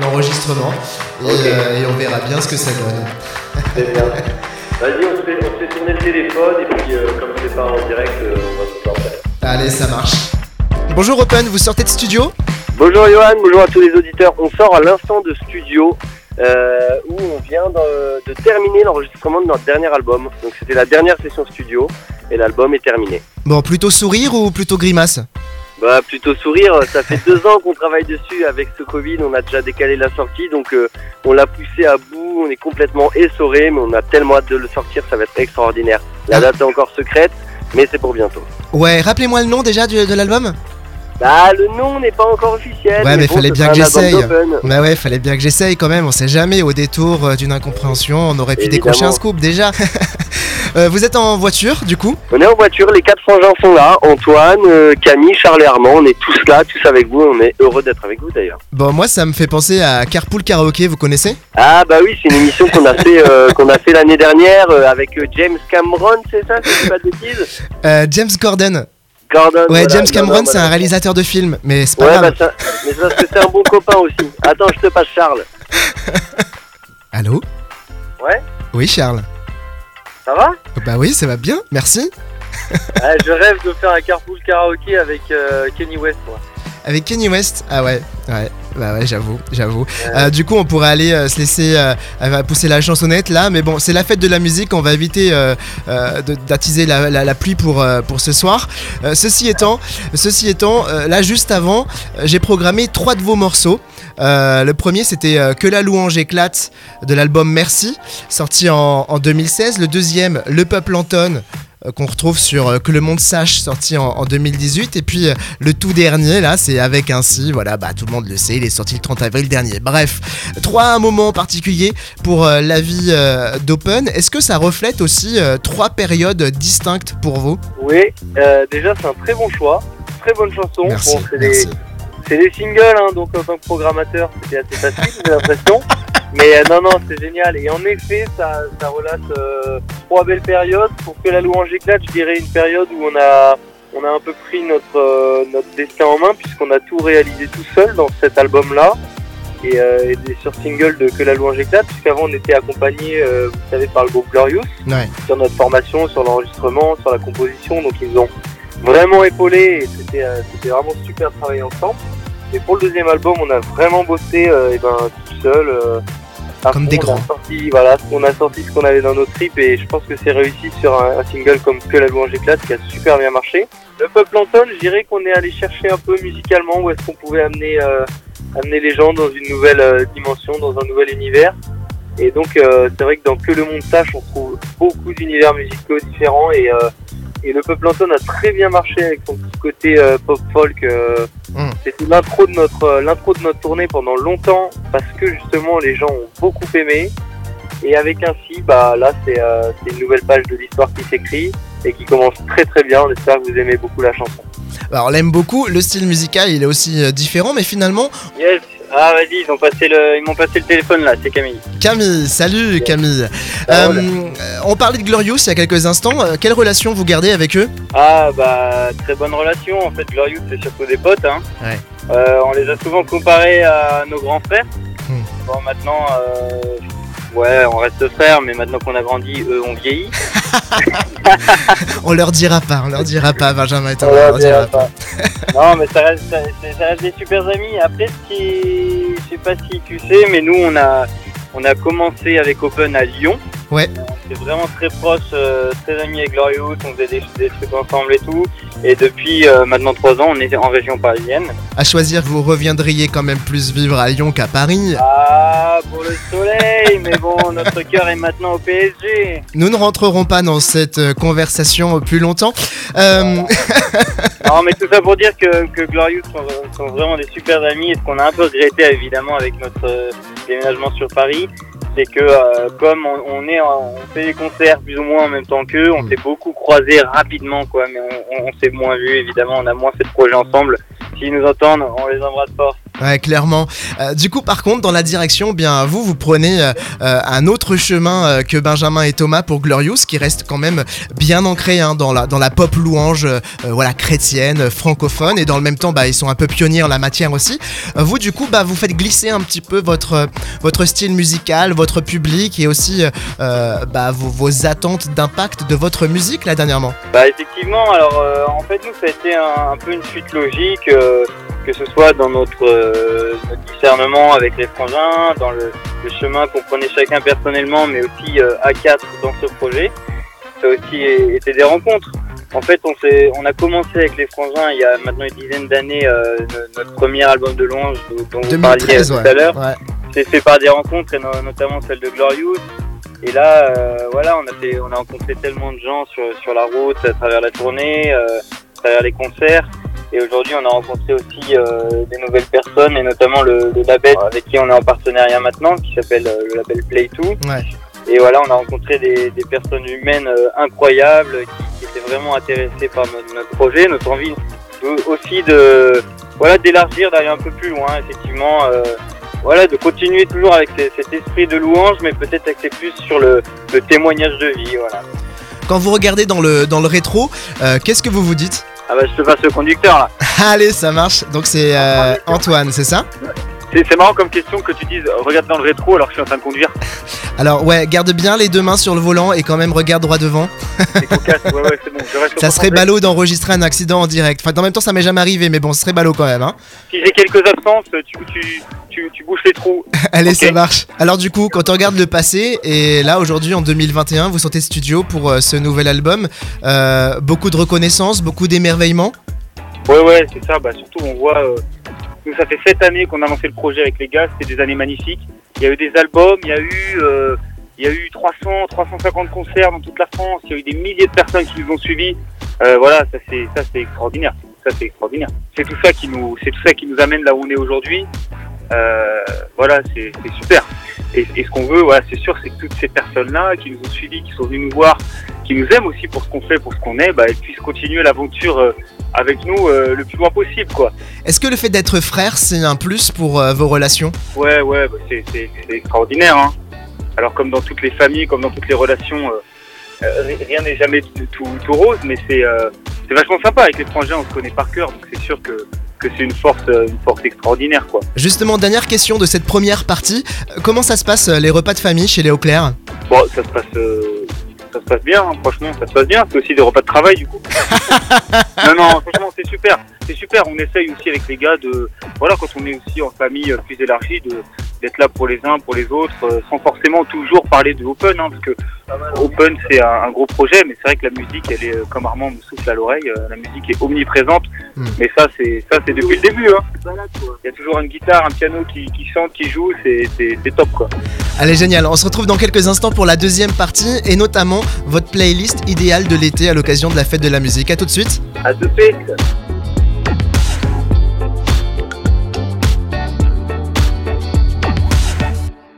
l'enregistrement et, euh, et on verra bien ce que ça donne. C'est bien. Vas-y, on se fait, on se fait tourner le téléphone et puis euh, comme c'est pas en direct, euh, on va se faire. Allez, ça marche. Bonjour Open, vous sortez de studio? Bonjour Johan, bonjour à tous les auditeurs. On sort à l'instant de studio euh, où on vient de, de terminer l'enregistrement de notre dernier album. Donc c'était la dernière session studio et l'album est terminé. Bon, plutôt sourire ou plutôt grimace? Bah plutôt sourire, ça fait deux ans qu'on travaille dessus avec ce Covid, on a déjà décalé la sortie donc euh, on l'a poussé à bout, on est complètement essoré mais on a tellement hâte de le sortir, ça va être extraordinaire. La date est encore secrète mais c'est pour bientôt. Ouais, rappelez-moi le nom déjà de l'album Bah le nom n'est pas encore officiel. Ouais, mais bon, fallait bien que j'essaye. Bah ouais, fallait bien que j'essaye quand même, on sait jamais, au détour euh, d'une incompréhension, on aurait pu Évidemment. décrocher un scoop déjà. Euh, vous êtes en voiture du coup On est en voiture, les quatre frangins sont là, Antoine, euh, Camille, Charles et Armand, on est tous là, tous avec vous, on est heureux d'être avec vous d'ailleurs. Bon, moi ça me fait penser à Carpool Karaoke, vous connaissez Ah bah oui, c'est une émission qu'on a fait euh, qu'on a fait l'année dernière avec James Cameron, c'est ça, si je dis pas de bêtises Euh, James Gordon. Gordon. Ouais, voilà, James Cameron, c'est un réalisateur de films, mais c'est pas Ouais, bah grave. ça, mais c'est parce que c'est un bon copain aussi. Attends, je te passe Charles. Allô Ouais, Oui, Charles. ça va Bah oui, ça va bien, merci. Ah, Je rêve de faire un carpool karaoké avec euh, Kenny West, moi. Avec Kenny West Ah ouais, ouais, bah ouais, j'avoue, j'avoue. Euh, du coup, on pourrait aller euh, se laisser euh, pousser la chansonnette là, mais bon, c'est la fête de la musique, on va éviter d'attiser la, pluie pour, ce soir. Ceci étant, ceci là juste avant, j'ai programmé trois de vos morceaux. Le premier, c'était Que la louange éclate de l'album Merci, sorti en, en 2016. Le deuxième, Le peuple entonne qu'on retrouve sur euh, Que le monde sache, sorti en, en 2018. Et puis euh, le tout dernier, là, c'est Avec Ainsi. Voilà, bah tout le monde le sait, il est sorti le 30 avril dernier. Bref, trois moments particuliers pour euh, la vie euh, d'Open. Est-ce que ça reflète aussi euh, trois périodes distinctes pour vous? Oui, euh, déjà c'est un très bon choix, très bonne chanson. Merci, Bon. C'est des singles, hein, donc en tant que programmateur, c'était assez facile, j'ai l'impression. Mais euh, non, non, c'est génial. Et en effet, ça, ça relate euh, trois belles périodes. Pour que la louange éclate, je dirais une période où on a, on a un peu pris notre, euh, notre destin en main, puisqu'on a tout réalisé tout seul dans cet album-là. Et, euh, et des- sur single de Que la louange éclate, puisqu'avant on était accompagné, vous savez, par le groupe Glorious Ouais. sur notre formation, sur l'enregistrement, sur la composition. Donc ils nous ont vraiment épaulés et c'était vraiment super de travailler ensemble. Et pour le deuxième album, on a vraiment bossé eh ben, tout seul. À Comme des On a grands. sorti, voilà, on a sorti ce qu'on avait dans nos tripes et je pense que c'est réussi sur un, un single comme Que la louange éclate qui a super bien marché. Le Peuple Anton, je dirais qu'on est allé chercher un peu musicalement où est-ce qu'on pouvait amener, euh, amener les gens dans une nouvelle euh, dimension, dans un nouvel univers. Et donc euh, c'est vrai que dans Que le monde sache, on trouve beaucoup d'univers musicaux différents et, euh, et le Peuple Anton a très bien marché avec son petit côté euh, pop folk. euh, Mm. C'était l'intro de notre euh, l'intro de notre tournée pendant longtemps parce que justement les gens ont beaucoup aimé. Et avec ainsi, bah là c'est euh, une nouvelle page de l'histoire qui s'écrit et qui commence très très bien. On espère que vous aimez beaucoup la chanson. Alors, on l'aime beaucoup. Le style musical, il est aussi euh, différent, mais finalement, Yes. Ah vas-y, ils ont passé le, ils m'ont passé le téléphone là. C'est Camille. Camille, salut Camille. Euh, euh, on parlait de Glorious il y a quelques instants. Euh, quelle relation vous gardez avec eux? Ah bah très bonne relation en fait Glorious c'est surtout des potes hein. Ouais. Euh, on les a souvent comparés à nos grands frères. Hmm. Bon maintenant euh, ouais on reste frères mais maintenant qu'on a grandi eux ont vieilli. On leur dira pas, on leur dira pas, Benjamin et On Thomas, on leur leur dira pas. non mais ça reste, ça, ça reste des super amis. Après ce qui est- je sais pas si tu sais mais nous on a on a commencé avec Open à Lyon. Ouais. Était vraiment très proches, euh, très amis avec Glorious, on faisait des, des trucs ensemble et tout. Et depuis euh, maintenant trois ans on est en région parisienne. À choisir, vous reviendriez quand même plus vivre à Lyon qu'à Paris. Ah, pour le soleil, mais bon, notre cœur est maintenant au PSG. Nous ne rentrerons pas dans cette euh, conversation plus longtemps. Euh, Non, mais tout ça pour dire que, que Glorious sont, sont vraiment des super amis. Et ce qu'on a un peu regretté, évidemment, avec notre déménagement sur Paris, c'est que euh, comme on, on est, en- on fait des concerts plus ou moins en même temps qu'eux, on Mm. s'est beaucoup croisés rapidement, quoi. Mais on, on, on s'est moins vus, évidemment. On a moins fait de projets ensemble. S'ils nous entendent, on les embrasse fort. Ouais, clairement. Euh, du coup, par contre, dans la direction, bien vous, vous prenez euh, euh, un autre chemin que Benjamin et Thomas pour Glorious, qui reste quand même bien ancré hein, dans la pop louange, voilà chrétienne, francophone, et dans le même temps, bah ils sont un peu pionniers en la matière aussi. Vous, du coup, bah vous faites glisser un petit peu votre style musical, votre public, et aussi bah vos, attentes d'impact de votre musique là dernièrement. Bah effectivement, alors en fait nous ça a été un, peu une suite logique, que ce soit dans notre, euh, notre discernement avec les frangins, dans le, le chemin qu'on prenait chacun personnellement, mais aussi euh, à quatre dans ce projet. Ça a aussi été des rencontres. En fait, on, on a commencé avec les frangins il y a maintenant une dizaine d'années, euh, no- notre premier album de louange dont vous parliez 2013, tout ouais. à l'heure. Ouais. C'est fait par des rencontres, et no- notamment celle de Glorious. Et là, euh, voilà, on a, fait, on a rencontré tellement de gens sur, sur la route, à travers la tournée, à travers les concerts. Et aujourd'hui, on a rencontré aussi euh, des nouvelles personnes, et notamment le, le label avec qui on est en partenariat maintenant, qui s'appelle euh, le label Play2. Ouais. Et voilà, on a rencontré des, des personnes humaines euh, incroyables qui, qui étaient vraiment intéressées par notre, notre projet, notre envie de- aussi de voilà d'élargir, d'aller un peu plus loin, effectivement. voilà, de continuer toujours avec ces- cet esprit de louange, mais peut-être axé plus sur le, le témoignage de vie. Voilà. Quand vous regardez dans le dans le rétro, qu'est-ce que vous vous dites? Ah bah je te passe le conducteur là. Allez, ça marche. Donc c'est euh, Antoine, c'est ça? C'est marrant comme question que tu dises regarde dans le rétro alors que je suis en train de conduire. Alors ouais, garde bien les deux mains sur le volant et quand même regarde droit devant. Cocasse, ouais ouais c'est bon, je reste Ça serait ballot d'enregistrer un accident en direct. Enfin, en même temps, ça m'est jamais arrivé, mais bon, ce serait ballot quand même. Hein. Si j'ai quelques absences, tu, tu, tu, tu bouches les trous. Allez, ça marche. Alors du coup, quand on regarde le passé et là aujourd'hui en 2021, vous sortez studio pour euh, ce nouvel album, euh, beaucoup de reconnaissance, beaucoup d'émerveillement. Ouais, ouais, c'est ça. Bah, surtout, on voit. euh, nous, ça fait sept années qu'on a lancé le projet avec les gars. C'était des années magnifiques. Il y a eu des albums, il y a eu, euh, il y a eu 300, 350 concerts dans toute la France. Il y a eu des milliers de personnes qui nous ont suivis. Euh, voilà, ça c'est, ça c'est extraordinaire. Ça c'est extraordinaire. C'est tout ça qui nous, c'est tout ça qui nous amène là où on est aujourd'hui. Euh, voilà, c'est, super. Et, ce qu'on veut, voilà, c'est sûr, c'est que toutes ces personnes-là qui nous ont suivis, qui sont venues nous voir, qui nous aiment aussi pour ce qu'on fait, pour ce qu'on est, bah, elles puissent continuer l'aventure. Avec nous euh, le plus loin possible quoi. Est-ce que le fait d'être frère, c'est un plus pour euh, vos relations? Ouais ouais bah, c'est, c'est, c'est extraordinaire hein. Alors comme dans toutes les familles, comme dans toutes les relations, euh, euh, ri- rien n'est jamais tout, tout, tout rose, mais c'est, euh, c'est vachement sympa avec l'étranger, on se connaît par cœur, donc c'est sûr que, que c'est une force, euh, une force extraordinaire quoi. Justement, dernière question de cette première partie. Euh, Comment ça se passe euh, les repas de famille chez les Auclair Bon ça se passe, euh, ça se passe bien, hein, franchement ça se passe bien. C'est aussi des repas de travail du coup. non non franchement c'est super, c'est super. On essaye aussi avec les gars de, voilà quand on est aussi en famille euh, plus élargie de d'être là pour les uns, pour les autres, euh, sans forcément toujours parler de Open, hein, parce que Open c'est un, un gros projet, mais c'est vrai que la musique, elle est, euh, comme Armand me souffle à l'oreille, euh, la musique est omniprésente, Hmm. mais ça c'est ça c'est depuis le début. Hein. Il y a toujours une guitare, un piano qui, qui chante, qui joue, c'est top quoi. Allez, génial. On se retrouve dans quelques instants pour la deuxième partie et notamment votre playlist idéale de l'été à l'occasion de la fête de la musique. À tout de suite. À de suite